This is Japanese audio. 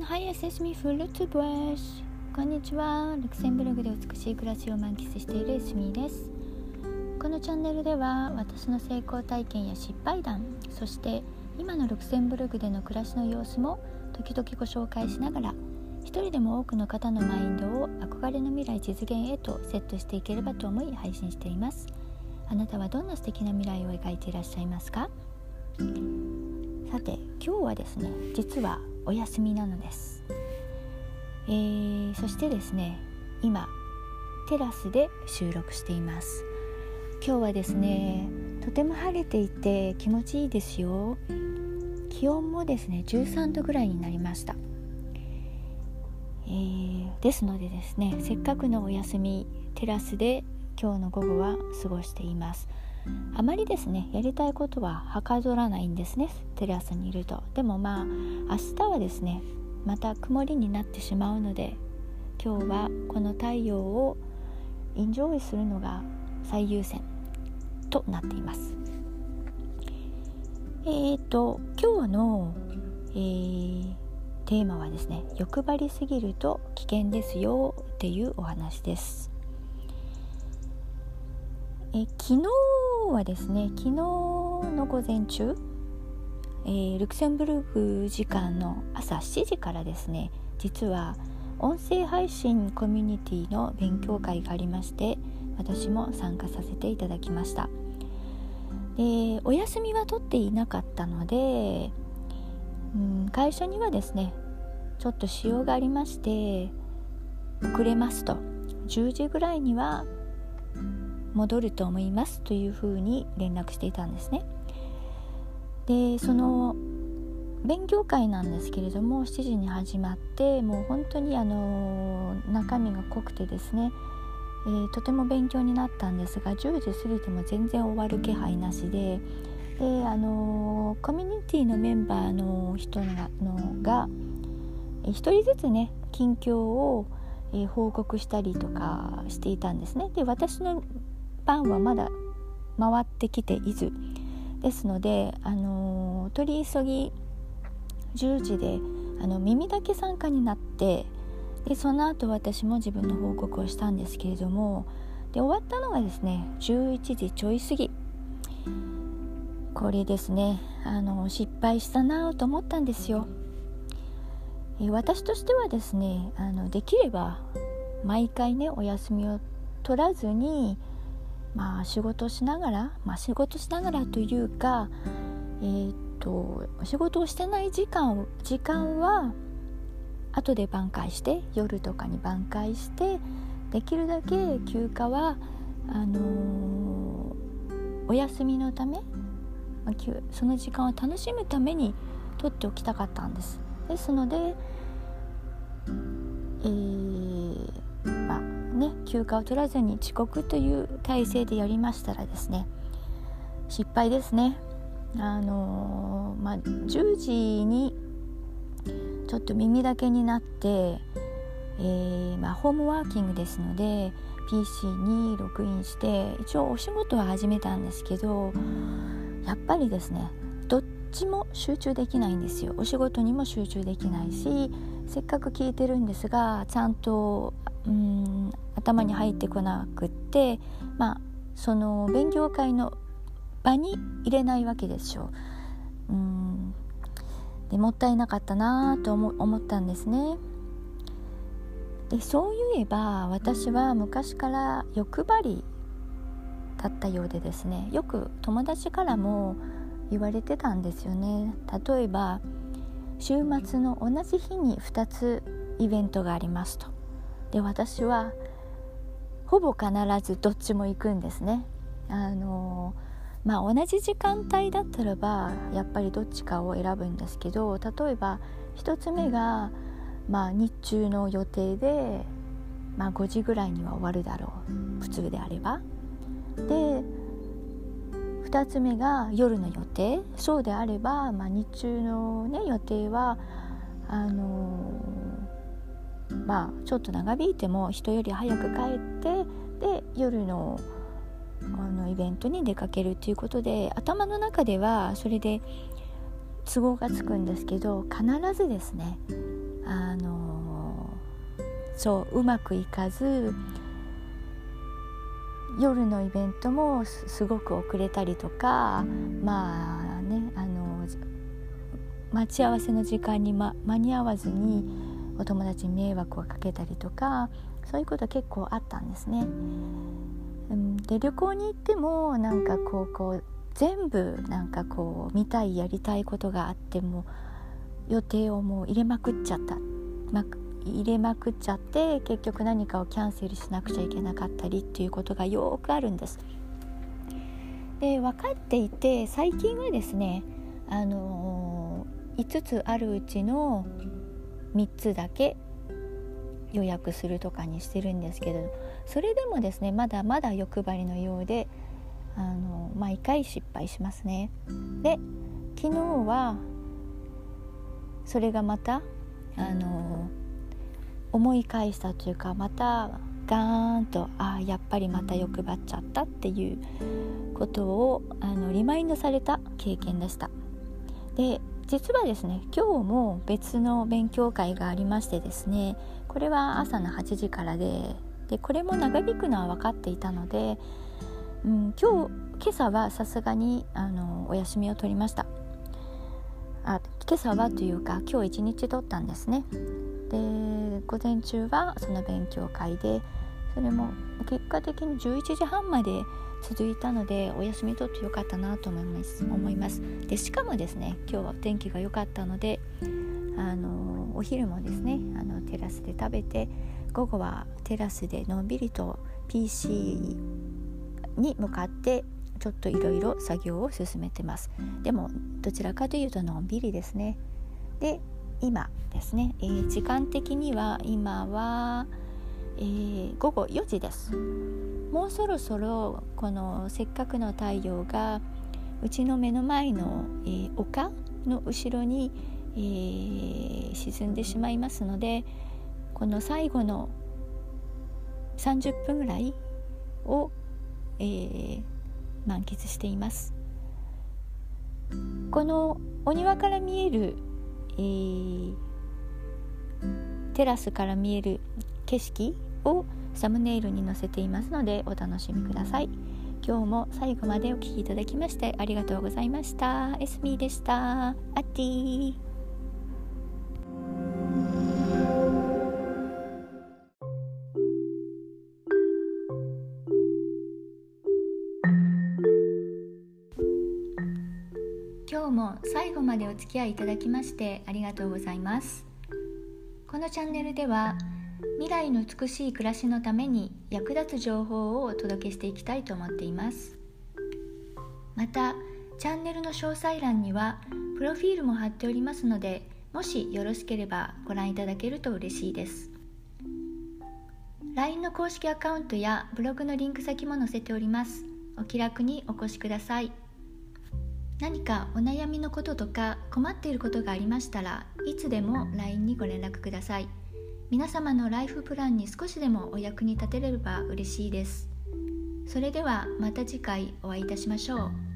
everyone! Hi, it's me, f u l t b r s こんにちは。ルクセンブルグで美しい暮らしを満喫しているエスミです。このチャンネルでは私の成功体験や失敗談、そして今のルクセンブルグでの暮らしの様子も時々ご紹介しながら一人でも多くの方のマインドを憧れの未来実現へとセットしていければと思い配信しています。あなたはどんな素敵な未来を描いていらっしゃいますかさて今日はですね実はお休みなのです、えー、そしてですね今テラスで収録しています。今日はですねとても晴れていて気持ちいいですよ。気温もですね13度ぐらいになりました、えー、ですのでですねせっかくのお休みテラスで今日の午後は過ごしています。あまりですねやりたいことははかどらないんですねテラスにいると。でもまあ明日はですねまた曇りになってしまうので今日はこの太陽をエンジョイするのが最優先となっています。えーと今日の、えー、テーマはですね欲張りすぎると危険ですよっていうお話です。え昨日はですね昨日の午前中、えー、ルクセンブルク時間の朝7時からですね実は音声配信コミュニティの勉強会がありまして私も参加させていただきました。でお休みは取っていなかったので、うん、会社にはですねちょっと仕様がありまして遅れますと。10時ぐらいには戻ると思いますというふうに連絡していたんですね。でその勉強会なんですけれども7時に始まってもう本当にあの中身が濃くてですね、えー、とても勉強になったんですが10時過ぎても全然終わる気配なしでであのコミュニティのメンバーの人がのが1人ずつね近況を、報告したりとかしていたんですね。で私のパンはまだ回ってきていずですので、あのー、取り急ぎ10時であの耳だけ参加になってでその後私も自分の報告をしたんですけれどもで終わったのがですね11時ちょい過ぎ。これですねあの失敗したなと思ったんですよ。私としてはですねあのできれば毎回ねお休みを取らずにまあ仕事しながら、まあ、仕事しながらというかえー、っと仕事をしてない時間時間は後で挽回して夜とかに挽回してできるだけ休暇はあのー、お休みのため、その時間を楽しむために取っておきたかったんです。ですので、えー、ね休暇を取らずに遅刻という体制でやりましたらですね失敗ですね。あのー、まあ10時にちょっと耳だけになって、えー、まあ、ホームワーキングですので PC にログインして一応お仕事は始めたんですけどやっぱりですねどっちも集中できないんですよ。お仕事にも集中できないしせっかく聞いてるんですがちゃんとうん頭に入ってこなくってまあその勉強会の場に入れないわけでしょう。うんでもったいなかったなと思ったんですね。でそういえば私は昔から欲張りだったようでですねよく友達からも言われてたんですよね。例えば週末の同じ日に2つイベントがありますと。で私はほぼ必ずどっちも行くんですね。あのまあ、同じ時間帯だったらばやっぱりどっちかを選ぶんですけど例えば1つ目が、まあ、日中の予定で、まあ、5時ぐらいには終わるだろう普通であれば。で2つ目が夜の予定そうであれば、まあ、日中の、ね、予定はあのまあちょっと長引いても人より早く帰ってで夜のあのイベントに出かけるということで頭の中ではそれで都合がつくんですけど必ずですねあのそううまくいかず夜のイベントもすごく遅れたりとかまあねあの待ち合わせの時間に、ま、間に合わずにお友達に迷惑をかけたりとかそういうこと結構あったんですね。で旅行に行ってもなんかこうこう全部なんかこう見たいやりたいことがあっても予定をもう入れまくっちゃった、ま、入れまくっちゃって結局何かをキャンセルしなくちゃいけなかったりっていうことがよくあるんです。で分かっていて最近はですね、あのー、5つあるうちの3つだけ予約するとかにしてるんですけどそれでもですねまだまだ欲張りのようであの毎回失敗しますね。で昨日はそれがまたあの思い返したというかまたガーンとああやっぱりまた欲張っちゃったっていうことをあのリマインドされた経験でした。で実はですね今日も別の勉強会がありましてですねこれは朝の8時からででこれも長引くのは分かっていたので、うん、今日今朝はさすがにあのお休みを取りました。あ今朝はというか今日一日取ったんですね。で午前中はその勉強会でそれも結果的に11時半まで続いたのでお休み取ってよかったなと思います。思います。でしかもですね今日は天気が良かったのであのお昼もですねあのテラスで食べて午後はテラスでのんびりと PC に向かってちょっといろいろ作業を進めてます。でもどちらかというとのんびりですね。で今ですね、えー、時間的には今は、えー、午後4時です。もうそろそろこのせっかくの太陽がうちの目の前の、えー、丘の後ろに、えー、沈んでしまいますのでこの最後の30分ぐらいを、えー、満喫しています。このお庭から見える、えー、テラスから見える景色をサムネイルに載せていますのでお楽しみください。今日も最後までお聴きいただきましてありがとうございました。エスミーでした。アッティ今日も最後までお付き合いいただきましてありがとうございます。このチャンネルでは未来の美しい暮らしのために役立つ情報をお届けしていきたいと思っています。またチャンネルの詳細欄にはプロフィールも貼っておりますのでもしよろしければご覧いただけると嬉しいです。LINE の公式アカウントやブログのリンク先も載せております。お気楽にお越しください。何かお悩みのこととか困っていることがありましたらいつでも LINE にご連絡ください。皆様のライフプランに少しでもお役に立てれば嬉しいです。それではまた次回お会いいたしましょう。